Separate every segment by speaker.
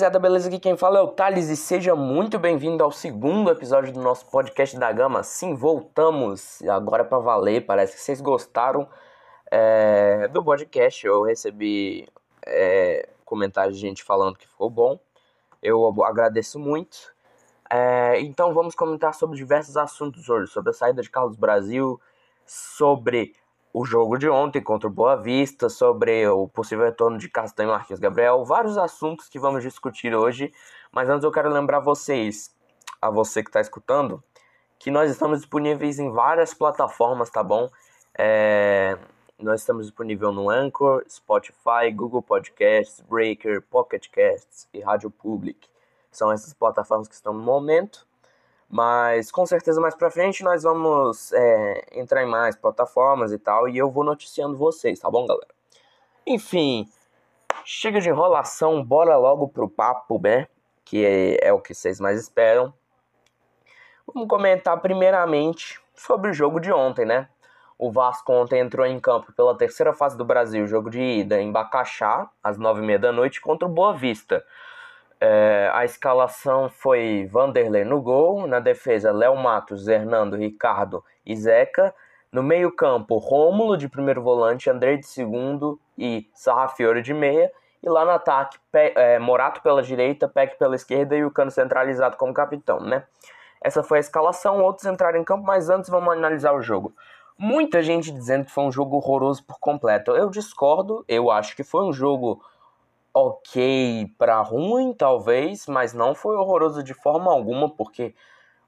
Speaker 1: Rapaziada, beleza? Aqui quem fala é o Thales e seja muito bem-vindo ao segundo episódio do nosso podcast da Gama. Sim, voltamos agora para valer. Parece que vocês gostaram é, do podcast. Eu recebi é, comentários de gente falando que ficou bom. Eu agradeço muito. É, então vamos comentar sobre diversos assuntos hoje, sobre a saída de Carlos Brasil, sobre o jogo de ontem contra o Boa Vista, sobre o possível retorno de Castanho Marques Gabriel, vários assuntos que vamos discutir hoje. Mas antes eu quero lembrar vocês, a você que está escutando, que nós estamos disponíveis em várias plataformas, tá bom? É, nós estamos disponíveis no Anchor, Spotify, Google Podcasts, Breaker, Pocket Casts e Rádio Public. São essas plataformas que estão no momento. Mas com certeza mais pra frente nós vamos é, entrar em mais plataformas e tal. E eu vou noticiando vocês, tá bom, galera? Enfim, chega de enrolação, bora logo pro papo, né? Que é, é o que vocês mais esperam. Vamos comentar primeiramente sobre o jogo de ontem, né? O Vasco ontem entrou em campo pela terceira fase do Brasil, jogo de ida em Bacaxá, às nove e meia da noite, contra o Boa Vista. É, a escalação foi Vanderlei no gol, na defesa Léo Matos, Hernando, Ricardo e Zeca. No meio-campo, Rômulo de primeiro volante, André de segundo e Sarrafiore de meia. E lá no ataque, Pe é, Morato pela direita, Peck pela esquerda e o Cano centralizado como capitão, né? Essa foi a escalação, outros entraram em campo, mas antes vamos analisar o jogo. Muita gente dizendo que foi um jogo horroroso por completo. Eu discordo, eu acho que foi um jogo ok para ruim, talvez, mas não foi horroroso de forma alguma, porque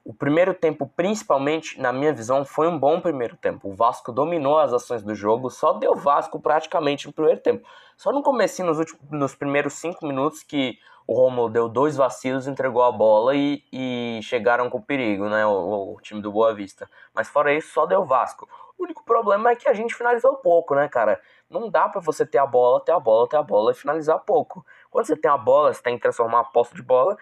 Speaker 1: o primeiro tempo, principalmente, na minha visão, foi um bom primeiro tempo. O Vasco dominou as ações do jogo, só deu Vasco praticamente no primeiro tempo. Só no começo, nos, últimos, nos primeiros cinco minutos, que o Romulo deu dois vacilos, entregou a bola e, e chegaram com perigo, né? O, o, time do Boa Vista. Mas fora isso, só deu Vasco. O único problema é que a gente finalizou pouco, né, cara? Não dá para você ter a bola, ter a bola, ter a bola e finalizar pouco. Quando você tem a bola, você tem que transformar a posse de bola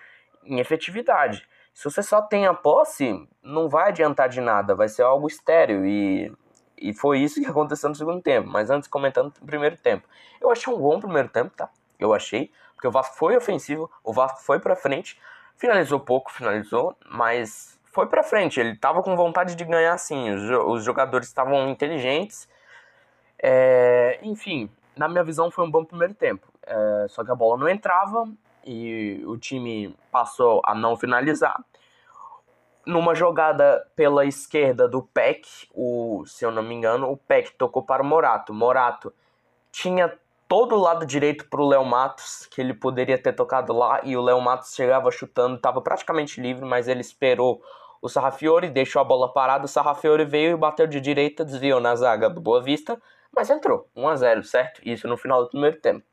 Speaker 1: em efetividade. Se você só tem a posse, não vai adiantar de nada, vai ser algo estéreo e, e foi isso que aconteceu no segundo tempo. Mas antes, comentando o primeiro tempo. Eu achei um bom primeiro tempo, tá? Eu achei, porque o Vasco foi ofensivo, o Vasco foi para frente, finalizou pouco, finalizou, mas foi para frente. Ele tava com vontade de ganhar sim, os jogadores estavam inteligentes é, enfim, na minha visão foi um bom primeiro tempo. É, só que a bola não entrava e o time passou a não finalizar. Numa jogada pela esquerda do Peck, o, se eu não me engano, o Peck tocou para o Morato. Morato tinha todo o lado direito para o Léo Matos, que ele poderia ter tocado lá, e o Léo Matos chegava chutando, estava praticamente livre, mas ele esperou o Sarrafiore, deixou a bola parada, o Sarrafiore veio e bateu de direita, desviou na zaga do Boa Vista, mas entrou, 1 a 0 certo? Isso no final do primeiro tempo.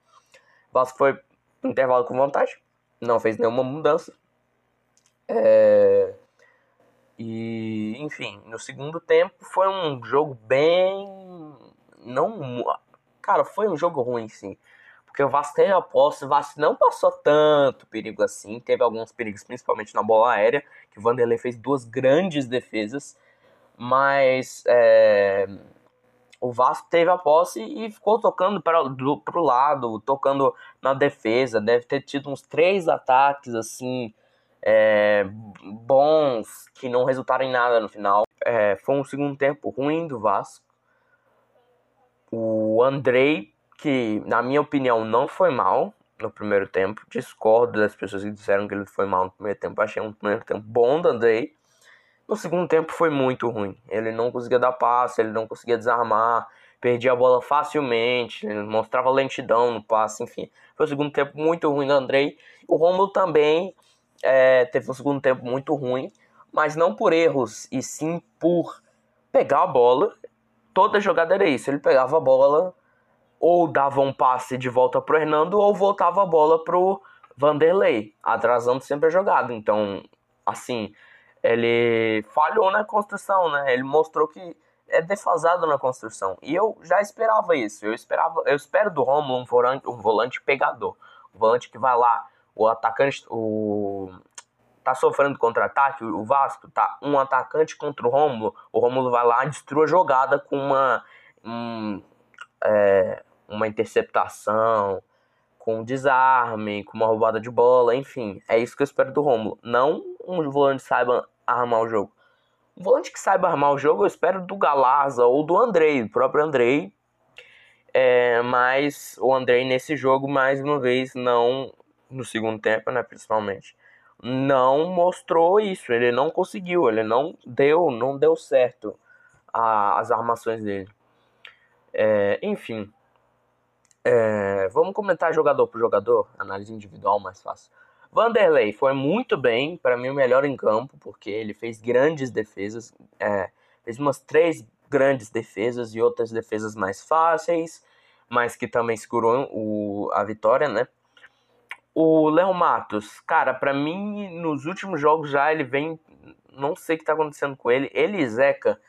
Speaker 1: O Vasco foi intervalo com vantagem, não fez nenhuma mudança. É... E, enfim, no segundo tempo foi um jogo bem. Não. Cara, foi um jogo ruim, sim. Porque o Vasco teve a posse, o Vasco não passou tanto perigo assim. Teve alguns perigos, principalmente na bola aérea, que o Vanderlei fez duas grandes defesas. Mas. É o Vasco teve a posse e ficou tocando para o lado, tocando na defesa. Deve ter tido uns três ataques assim é, bons que não resultaram em nada no final. É, foi um segundo tempo ruim do Vasco. O Andrei, que na minha opinião não foi mal no primeiro tempo, discordo das pessoas que disseram que ele foi mal no primeiro tempo. Achei um primeiro tempo bom do Andrei. No segundo tempo foi muito ruim. Ele não conseguia dar passe, ele não conseguia desarmar, perdia a bola facilmente, mostrava lentidão no passe, enfim. Foi um segundo tempo muito ruim do Andrei. O Romulo também é, teve um segundo tempo muito ruim, mas não por erros, e sim por pegar a bola. Toda jogada era isso, ele pegava a bola, ou dava um passe de volta pro Hernando, ou voltava a bola pro Vanderlei, atrasando sempre a jogada. Então, assim, ele falhou na construção, né? Ele mostrou que é defasado na construção. E eu já esperava isso. Eu esperava, eu espero do Romulo um volante, um volante pegador, um volante que vai lá, o atacante, o tá sofrendo contra-ataque, o Vasco tá um atacante contra o Romulo, o Romulo vai lá e destrua a jogada com uma um, é, uma interceptação, com desarme, com uma roubada de bola, enfim. É isso que eu espero do Romulo. Não um volante saiba armar o jogo. Um volante que saiba armar o jogo eu espero do Galaza ou do Andrei, o próprio Andrei. É, mas o Andrei nesse jogo, mais uma vez, não no segundo tempo, né, principalmente, não mostrou isso. Ele não conseguiu, ele não deu, não deu certo a, as armações dele. É, enfim, é, vamos comentar jogador por jogador, análise individual mais fácil. Vanderlei foi muito bem, para mim o melhor em campo, porque ele fez grandes defesas, é, fez umas três grandes defesas e outras defesas mais fáceis, mas que também segurou o, a vitória, né? O Léo Matos, cara, para mim nos últimos jogos já ele vem, não sei o que tá acontecendo com ele. Ele e Zeca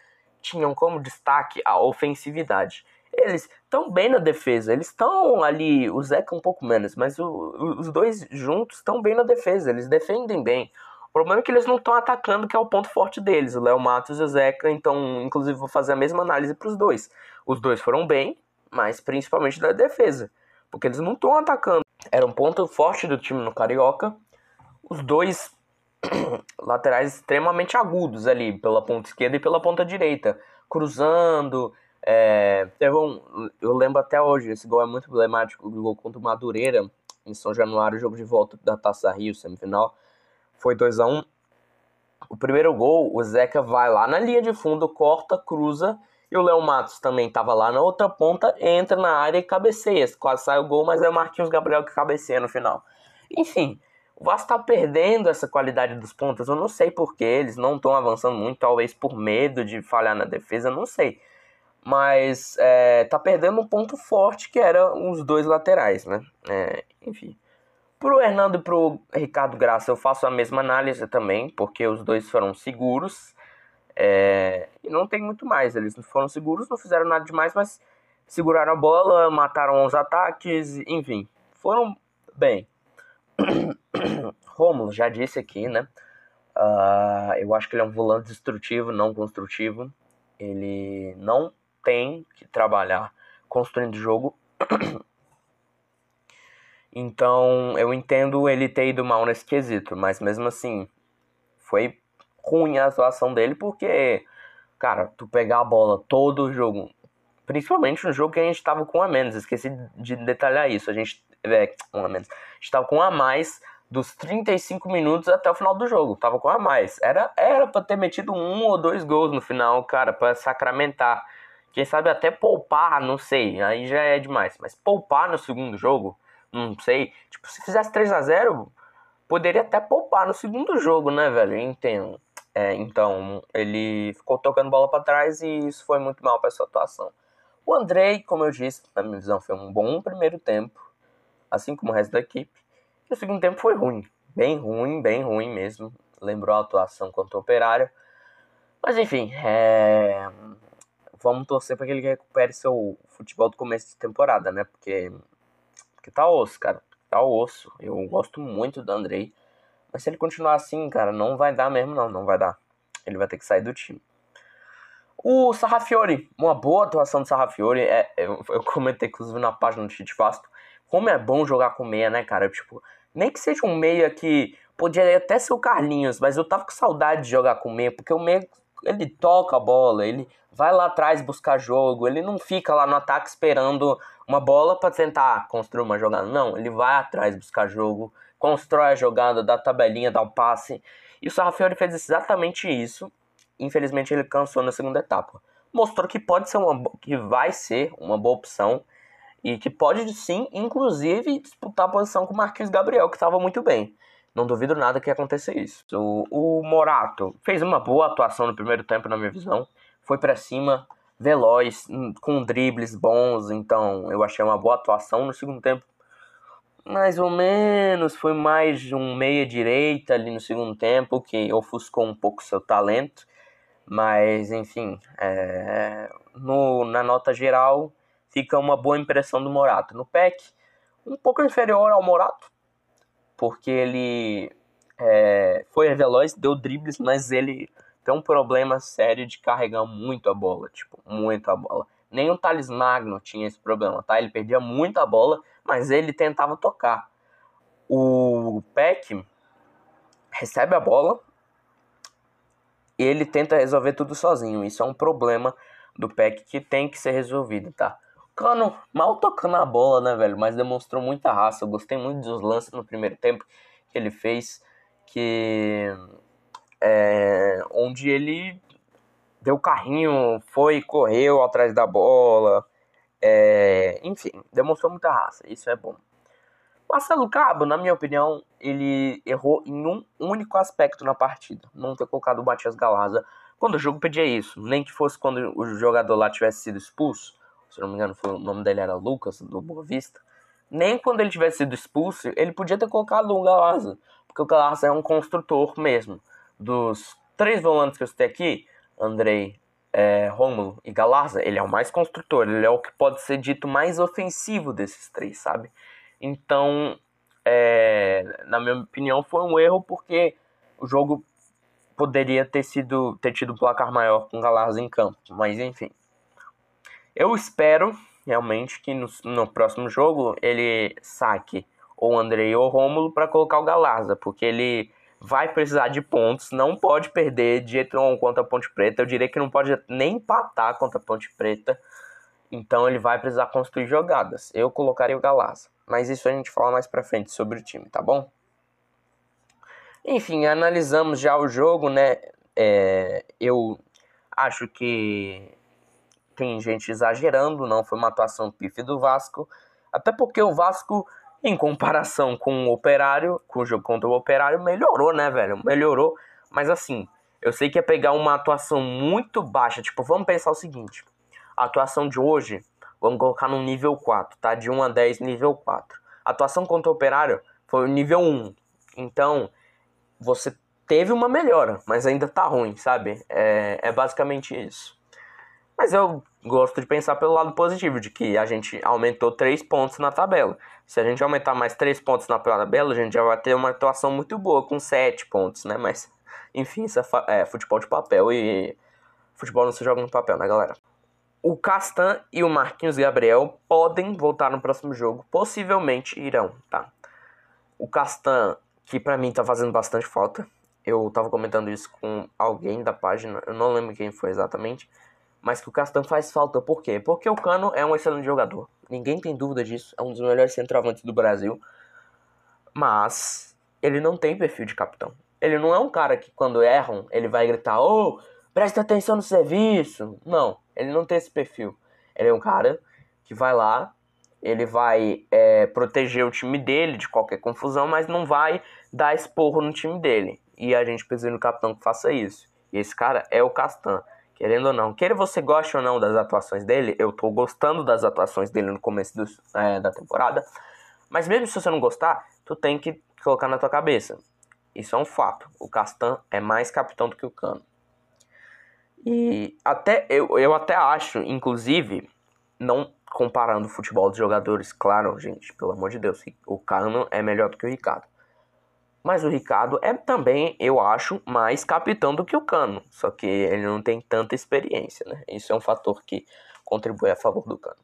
Speaker 1: tinham como destaque a ofensividade. Eles estão bem na defesa, eles estão ali, o Zeca um pouco menos, mas o, os dois juntos estão bem na defesa, eles defendem bem. O problema é que eles não estão atacando, que é o ponto forte deles, o Léo Matos e o Zeca, então, inclusive, vou fazer a mesma análise para os dois. Os dois foram bem, mas principalmente da defesa, porque eles não estão atacando. Era um ponto forte do time no Carioca. Os dois laterais extremamente agudos ali, pela ponta esquerda e pela ponta direita, cruzando. É, teve um, eu lembro até hoje, esse gol é muito emblemático, o gol contra o Madureira, em São Januário, jogo de volta da Taça Rio, semifinal. Foi 2 a 1 um. O primeiro gol, o Zeca vai lá na linha de fundo, corta, cruza e o Léo Matos também estava lá na outra ponta, entra na área e cabeceia. Quase sai o gol, mas é o Marquinhos Gabriel que cabeceia no final. Enfim, o Vasco está perdendo essa qualidade dos pontas. Eu não sei porquê, eles não estão avançando muito, talvez por medo de falhar na defesa, não sei. Mas é, tá perdendo um ponto forte que era os dois laterais, né? É, enfim. Pro Hernando e pro Ricardo Graça eu faço a mesma análise também, porque os dois foram seguros. É, e não tem muito mais. Eles foram seguros, não fizeram nada demais, mas seguraram a bola, mataram os ataques, enfim, foram bem. Romulo, já disse aqui, né? Uh, eu acho que ele é um volante destrutivo, não construtivo. Ele não tem que trabalhar construindo jogo. Então eu entendo ele ter ido mal nesse quesito, mas mesmo assim foi ruim a atuação dele, porque, cara, tu pegar a bola todo o jogo, principalmente no jogo que a gente tava com a menos, esqueci de detalhar isso, a gente, é, a menos, a gente tava com a mais dos 35 minutos até o final do jogo, tava com a mais, era, era pra ter metido um ou dois gols no final, cara, para sacramentar, quem sabe até poupar, não sei, aí já é demais, mas poupar no segundo jogo, não sei, tipo, se fizesse 3 a 0 poderia até poupar no segundo jogo, né, velho, eu entendo. É, então, ele ficou tocando bola para trás e isso foi muito mal para sua atuação. O Andrei, como eu disse, na minha visão, foi um bom primeiro tempo, assim como o resto da equipe. E o segundo tempo foi ruim, bem ruim, bem ruim mesmo. Lembrou a atuação contra o Operário. Mas enfim, é... vamos torcer para que ele recupere seu futebol do começo de temporada, né? Porque, porque tá osso, cara. Tá osso. Eu gosto muito do Andrei. Mas se ele continuar assim, cara, não vai dar mesmo, não. Não vai dar. Ele vai ter que sair do time. O Sarrafiori, uma boa atuação do Sarrafiori. É, eu, eu comentei, inclusive, na página do Tite Vasto. Como é bom jogar com meia, né, cara? Tipo, nem que seja um meia que podia até ser o Carlinhos, mas eu tava com saudade de jogar com meia, porque o meia, ele toca a bola, ele vai lá atrás buscar jogo, ele não fica lá no ataque esperando uma bola para tentar construir uma jogada. Não, ele vai atrás buscar jogo, constrói a jogada, dá tabelinha, dá o passe. E o Sarrafiori fez exatamente isso. Infelizmente ele cansou na segunda etapa. Mostrou que pode ser uma que vai ser uma boa opção e que pode sim, inclusive, disputar a posição com o Marquinhos Gabriel, que estava muito bem. Não duvido nada que aconteça isso. O, o Morato fez uma boa atuação no primeiro tempo, na minha visão. Foi para cima, veloz, com dribles bons, então eu achei uma boa atuação. No segundo tempo, mais ou menos, foi mais um meia direita ali no segundo tempo que ofuscou um pouco seu talento, mas enfim, é, no, na nota geral fica uma boa impressão do Morato. No PEC, um pouco inferior ao Morato, porque ele é, foi veloz, deu dribles, mas ele tem um problema sério de carregar muito a bola, tipo, muito a bola. Nem o Thales Magno tinha esse problema, tá? Ele perdia muito a bola, mas ele tentava tocar. O Peck recebe a bola e ele tenta resolver tudo sozinho. Isso é um problema do Peck que tem que ser resolvido, tá? O Cano mal tocando a bola, né, velho? Mas demonstrou muita raça. Eu gostei muito dos lances no primeiro tempo que ele fez. Que. É, onde ele deu carrinho, foi, correu atrás da bola. É, enfim, demonstrou muita raça. Isso é bom. Marcelo Cabo, na minha opinião, ele errou em um único aspecto na partida. Não ter colocado o Matias Galarza quando o jogo pedia isso. Nem que fosse quando o jogador lá tivesse sido expulso. Se não me engano, foi, o nome dele era Lucas, do Boa Vista. Nem quando ele tivesse sido expulso, ele podia ter colocado o Galarza. Porque o Galarza é um construtor mesmo. Dos três volantes que eu citei aqui, Andrei, é, Rômulo e Galarza, ele é o mais construtor. Ele é o que pode ser dito mais ofensivo desses três, sabe? Então, é, na minha opinião, foi um erro porque o jogo poderia ter sido ter tido um placar maior com o Galarza em campo, mas enfim. Eu espero realmente que no, no próximo jogo ele saque ou Andrei ou Rômulo para colocar o Galarza, porque ele vai precisar de pontos, não pode perder de jeito nenhum contra a Ponte Preta. Eu diria que não pode nem empatar contra a Ponte Preta. Então ele vai precisar construir jogadas. Eu colocaria o Galarza. Mas isso a gente fala mais pra frente sobre o time, tá bom? Enfim, analisamos já o jogo, né? É, eu acho que tem gente exagerando, não foi uma atuação pife do Vasco. Até porque o Vasco, em comparação com o Operário, com o jogo contra o Operário, melhorou, né, velho? Melhorou. Mas assim, eu sei que é pegar uma atuação muito baixa. Tipo, vamos pensar o seguinte: a atuação de hoje Vamos colocar no nível 4, tá? De 1 a 10, nível 4. A atuação contra o Operário foi nível 1. Então, você teve uma melhora, mas ainda tá ruim, sabe? É, é basicamente isso. Mas eu gosto de pensar pelo lado positivo, de que a gente aumentou 3 pontos na tabela. Se a gente aumentar mais 3 pontos na tabela, a gente já vai ter uma atuação muito boa, com 7 pontos, né? Mas, enfim, isso é, é futebol de papel e futebol não se joga no papel, né, galera? o Castan e o Marquinhos Gabriel podem voltar no próximo jogo. Possivelmente irão, tá? O Castan, que para mim tá fazendo bastante falta. Eu tava comentando isso com alguém da página, eu não lembro quem foi exatamente. Mas que o Castan faz falta, por quê? Porque o Cano é um excelente jogador. Ninguém tem dúvida disso. É um dos melhores centroavantes do Brasil. Mas ele não tem perfil de capitão. Ele não é um cara que quando erram, ele vai gritar, ô, oh, presta atenção no serviço. Não. Ele não tem esse perfil. Ele é um cara que vai lá, ele vai é, proteger o time dele de qualquer confusão, mas não vai dar esporro no time dele. E a gente precisa do capitão que faça isso. E esse cara é o Castan. Querendo ou não, queira você goste ou não das atuações dele, eu tô gostando das atuações dele no começo do, é, da temporada. Mas mesmo se você não gostar, tu tem que colocar na tua cabeça. Isso é um fato. O Castan é mais capitão do que o Cano. E até eu, eu até acho, inclusive, não comparando o futebol dos jogadores, claro, gente, pelo amor de Deus, o Cano é melhor do que o Ricardo. Mas o Ricardo é também, eu acho, mais capitão do que o Cano. Só que ele não tem tanta experiência, né? Isso é um fator que contribui a favor do Cano.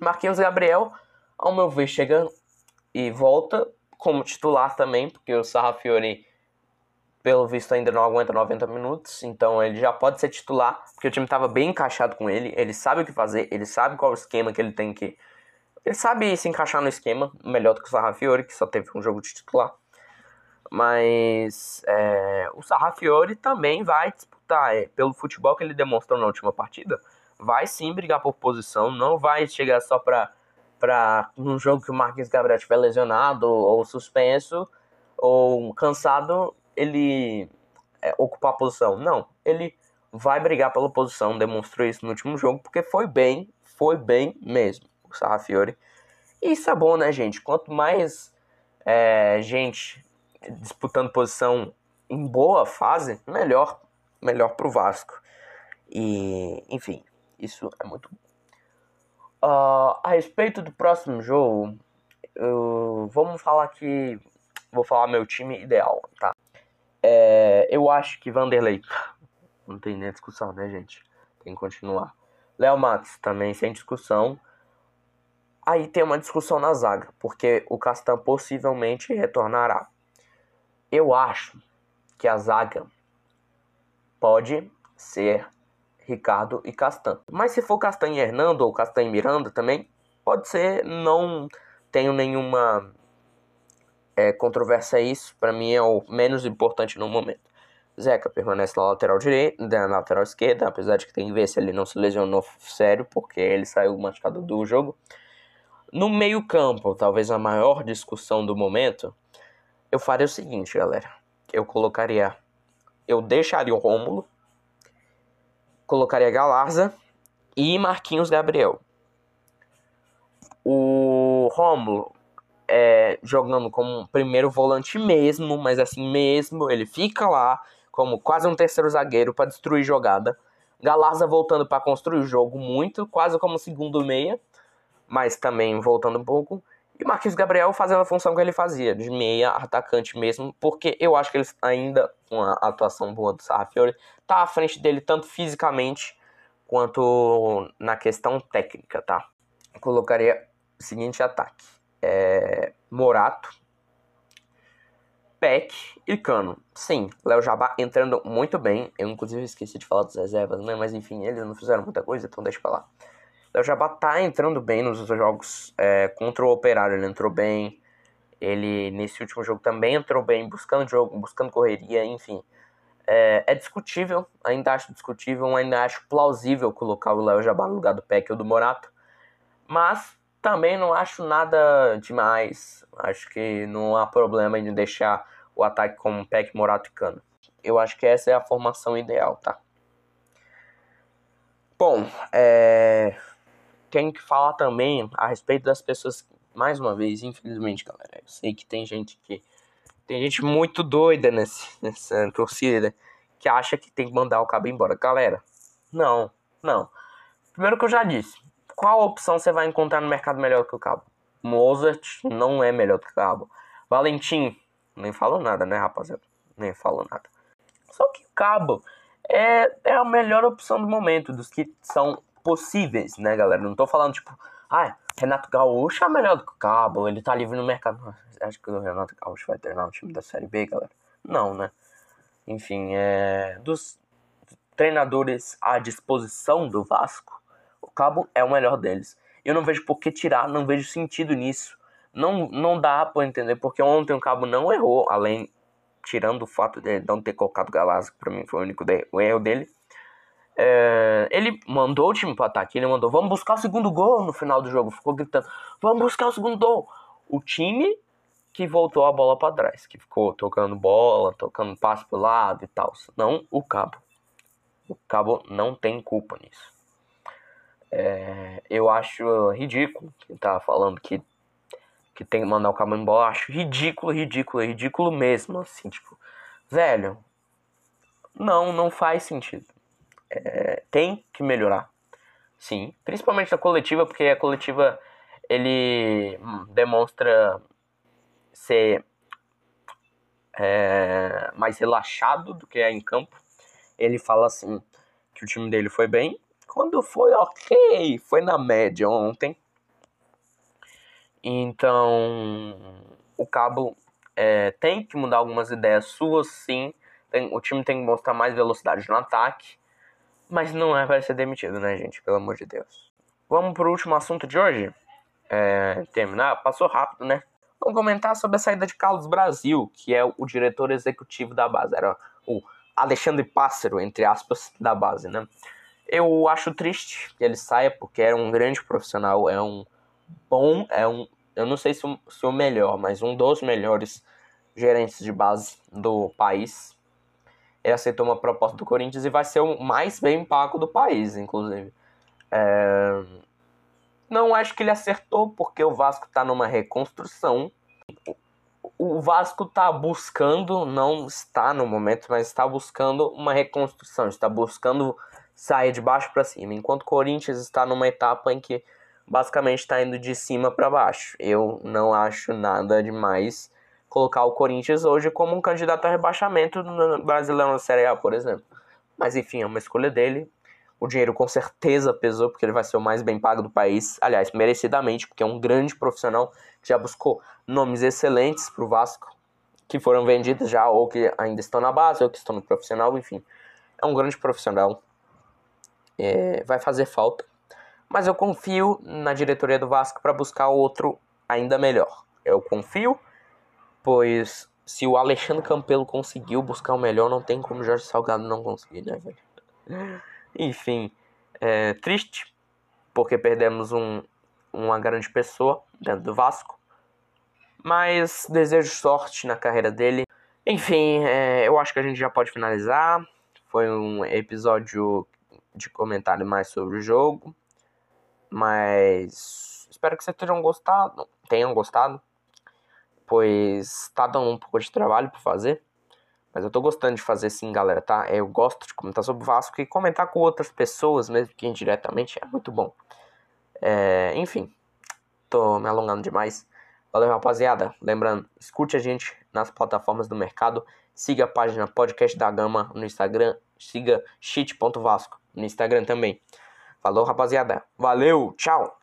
Speaker 1: Marquinhos Gabriel, ao meu ver, chega e volta como titular também, porque o Sarrafiori pelo visto ainda não aguenta 90 minutos, então ele já pode ser titular, porque o time estava bem encaixado com ele, ele sabe o que fazer, ele sabe qual o esquema que ele tem que... Ele sabe se encaixar no esquema, melhor do que o Sarrafiori, que só teve um jogo de titular. Mas é, o Sarrafiori também vai disputar, é, pelo futebol que ele demonstrou na última partida, vai sim brigar por posição, não vai chegar só para para um jogo que o Marquinhos Gabriel estiver lesionado ou suspenso ou cansado ele é, ocupar a posição. Não, ele vai brigar pela posição, demonstrou isso no último jogo, porque foi bem, foi bem mesmo, o. E isso é bom, né, gente? Quanto mais é, gente disputando posição em boa fase, melhor, melhor pro Vasco. E, enfim, isso é muito bom. Uh, a respeito do próximo jogo, uh, vamos falar que vou falar meu time ideal, tá? É, eu acho que Vanderlei. Não tem nem discussão, né, gente? Tem que continuar. Léo Matos também sem discussão. Aí tem uma discussão na zaga, porque o Castan possivelmente retornará. Eu acho que a zaga pode ser Ricardo e Castan. Mas se for Castan e Hernando ou Castan e Miranda também, pode ser. Não tenho nenhuma é, controvérsia isso. Para mim é o menos importante no momento. Zeca permanece na lateral direita, na lateral esquerda, apesar de que tem que ver se ele não se lesionou sério, porque ele saiu machucado do jogo. No meio-campo, talvez a maior discussão do momento, eu faria o seguinte, galera. Eu colocaria. Eu deixaria o Rômulo, colocaria Galarza e Marquinhos Gabriel. O Rômulo é, jogando como primeiro volante mesmo, mas assim mesmo, ele fica lá como quase um terceiro zagueiro para destruir jogada. Galarza voltando para construir o jogo muito, quase como segundo meia, mas também voltando um pouco. E Marquinhos Gabriel fazendo a função que ele fazia, de meia atacante mesmo, porque eu acho que ele ainda, com a atuação boa do Sarrafiori, tá à frente dele tanto fisicamente quanto na questão técnica, tá? Eu colocaria o seguinte ataque: é, Morato, Peck e Cano. Sim, Léo Jabá entrando muito bem. Eu, inclusive, esqueci de falar dos reservas, né? Mas enfim, eles não fizeram muita coisa, então deixa pra lá. Léo Jabá tá entrando bem nos jogos é, contra o Operário. Ele entrou bem. Ele, nesse último jogo, também entrou bem, buscando jogo, buscando correria, enfim. É, é discutível, ainda acho discutível, ainda acho plausível colocar o Léo Jabá no lugar do Peck ou do Morato. Mas também não acho nada demais. Acho que não há problema em deixar o ataque com Peck, Morato e Cano. Eu acho que essa é a formação ideal, tá? Bom, é... tenho que falar também a respeito das pessoas. Mais uma vez, infelizmente, galera, eu sei que tem gente que. Tem gente muito doida nesse, nessa torcida que acha que tem que mandar o cabo embora. Galera, não, não. Primeiro que eu já disse, qual opção você vai encontrar no mercado melhor que o cabo? Mozart não é melhor que o cabo. Valentim, nem falo nada, né, rapaziada? Nem falo nada. Só que o cabo é, é a melhor opção do momento, dos que são possíveis, né, galera? Não tô falando, tipo, ah, Renato Gaúcho é melhor do que o cabo, ele tá livre no mercado. Acho que o Renato Gaúcho vai treinar o time da Série B, galera? Não, né? Enfim, é. Dos treinadores à disposição do Vasco, o Cabo é o melhor deles. Eu não vejo por que tirar, não vejo sentido nisso. Não, não dá para entender, porque ontem o Cabo não errou, além, tirando o fato de não ter colocado Galazzi, que pra mim foi o único o erro dele. É, ele mandou o time pro ataque, ele mandou, vamos buscar o segundo gol no final do jogo, ficou gritando, vamos buscar o segundo gol. O time que voltou a bola para trás, que ficou tocando bola, tocando passe pro lado e tal. Não o Cabo. O Cabo não tem culpa nisso. É, eu acho ridículo quem tá falando que, que tem que mandar o cabo embora. Acho ridículo, ridículo, ridículo mesmo. Assim, tipo, velho, não, não faz sentido. É, tem que melhorar. Sim, principalmente na coletiva, porque a coletiva ele hum, demonstra ser é, mais relaxado do que é em campo. Ele fala assim que o time dele foi bem, quando foi ok, foi na média ontem. Então, o Cabo é, tem que mudar algumas ideias suas, sim. Tem, o time tem que mostrar mais velocidade no ataque. Mas não é para ser demitido, né, gente? Pelo amor de Deus. Vamos pro último assunto de hoje? É, terminar? Passou rápido, né? Vamos comentar sobre a saída de Carlos Brasil, que é o diretor executivo da base. Era o Alexandre Pássaro, entre aspas, da base, né? Eu acho triste que ele saia, porque era um grande profissional, é um bom, é um, eu não sei se se o melhor, mas um dos melhores gerentes de base do país. Ele aceitou uma proposta do Corinthians e vai ser o mais bem pago do país, inclusive. É... Não acho que ele acertou, porque o Vasco está numa reconstrução. O Vasco está buscando, não está no momento, mas está buscando uma reconstrução, está buscando saia de baixo para cima, enquanto o Corinthians está numa etapa em que basicamente está indo de cima para baixo. Eu não acho nada demais colocar o Corinthians hoje como um candidato a rebaixamento no Brasileiro na Série A, por exemplo. Mas enfim, é uma escolha dele. O dinheiro com certeza pesou, porque ele vai ser o mais bem pago do país. Aliás, merecidamente, porque é um grande profissional que já buscou nomes excelentes para o Vasco, que foram vendidos já, ou que ainda estão na base, ou que estão no profissional, enfim. É um grande profissional. É, vai fazer falta. Mas eu confio na diretoria do Vasco para buscar outro ainda melhor. Eu confio, pois se o Alexandre Campelo conseguiu buscar o melhor, não tem como o Jorge Salgado não conseguir, né, velho? Enfim, é triste, porque perdemos um, uma grande pessoa dentro do Vasco. Mas desejo sorte na carreira dele. Enfim, é, eu acho que a gente já pode finalizar. Foi um episódio de comentário mais sobre o jogo. Mas espero que vocês tenham gostado. Tenham gostado. Pois tá dando um pouco de trabalho para fazer. Mas eu tô gostando de fazer sim, galera, tá? Eu gosto de comentar sobre o Vasco e comentar com outras pessoas, mesmo que indiretamente, é muito bom. É, enfim, tô me alongando demais. Valeu, rapaziada. Lembrando, escute a gente nas plataformas do mercado. Siga a página Podcast da Gama no Instagram. Siga shit.vasco no Instagram também. Falou, rapaziada. Valeu, tchau.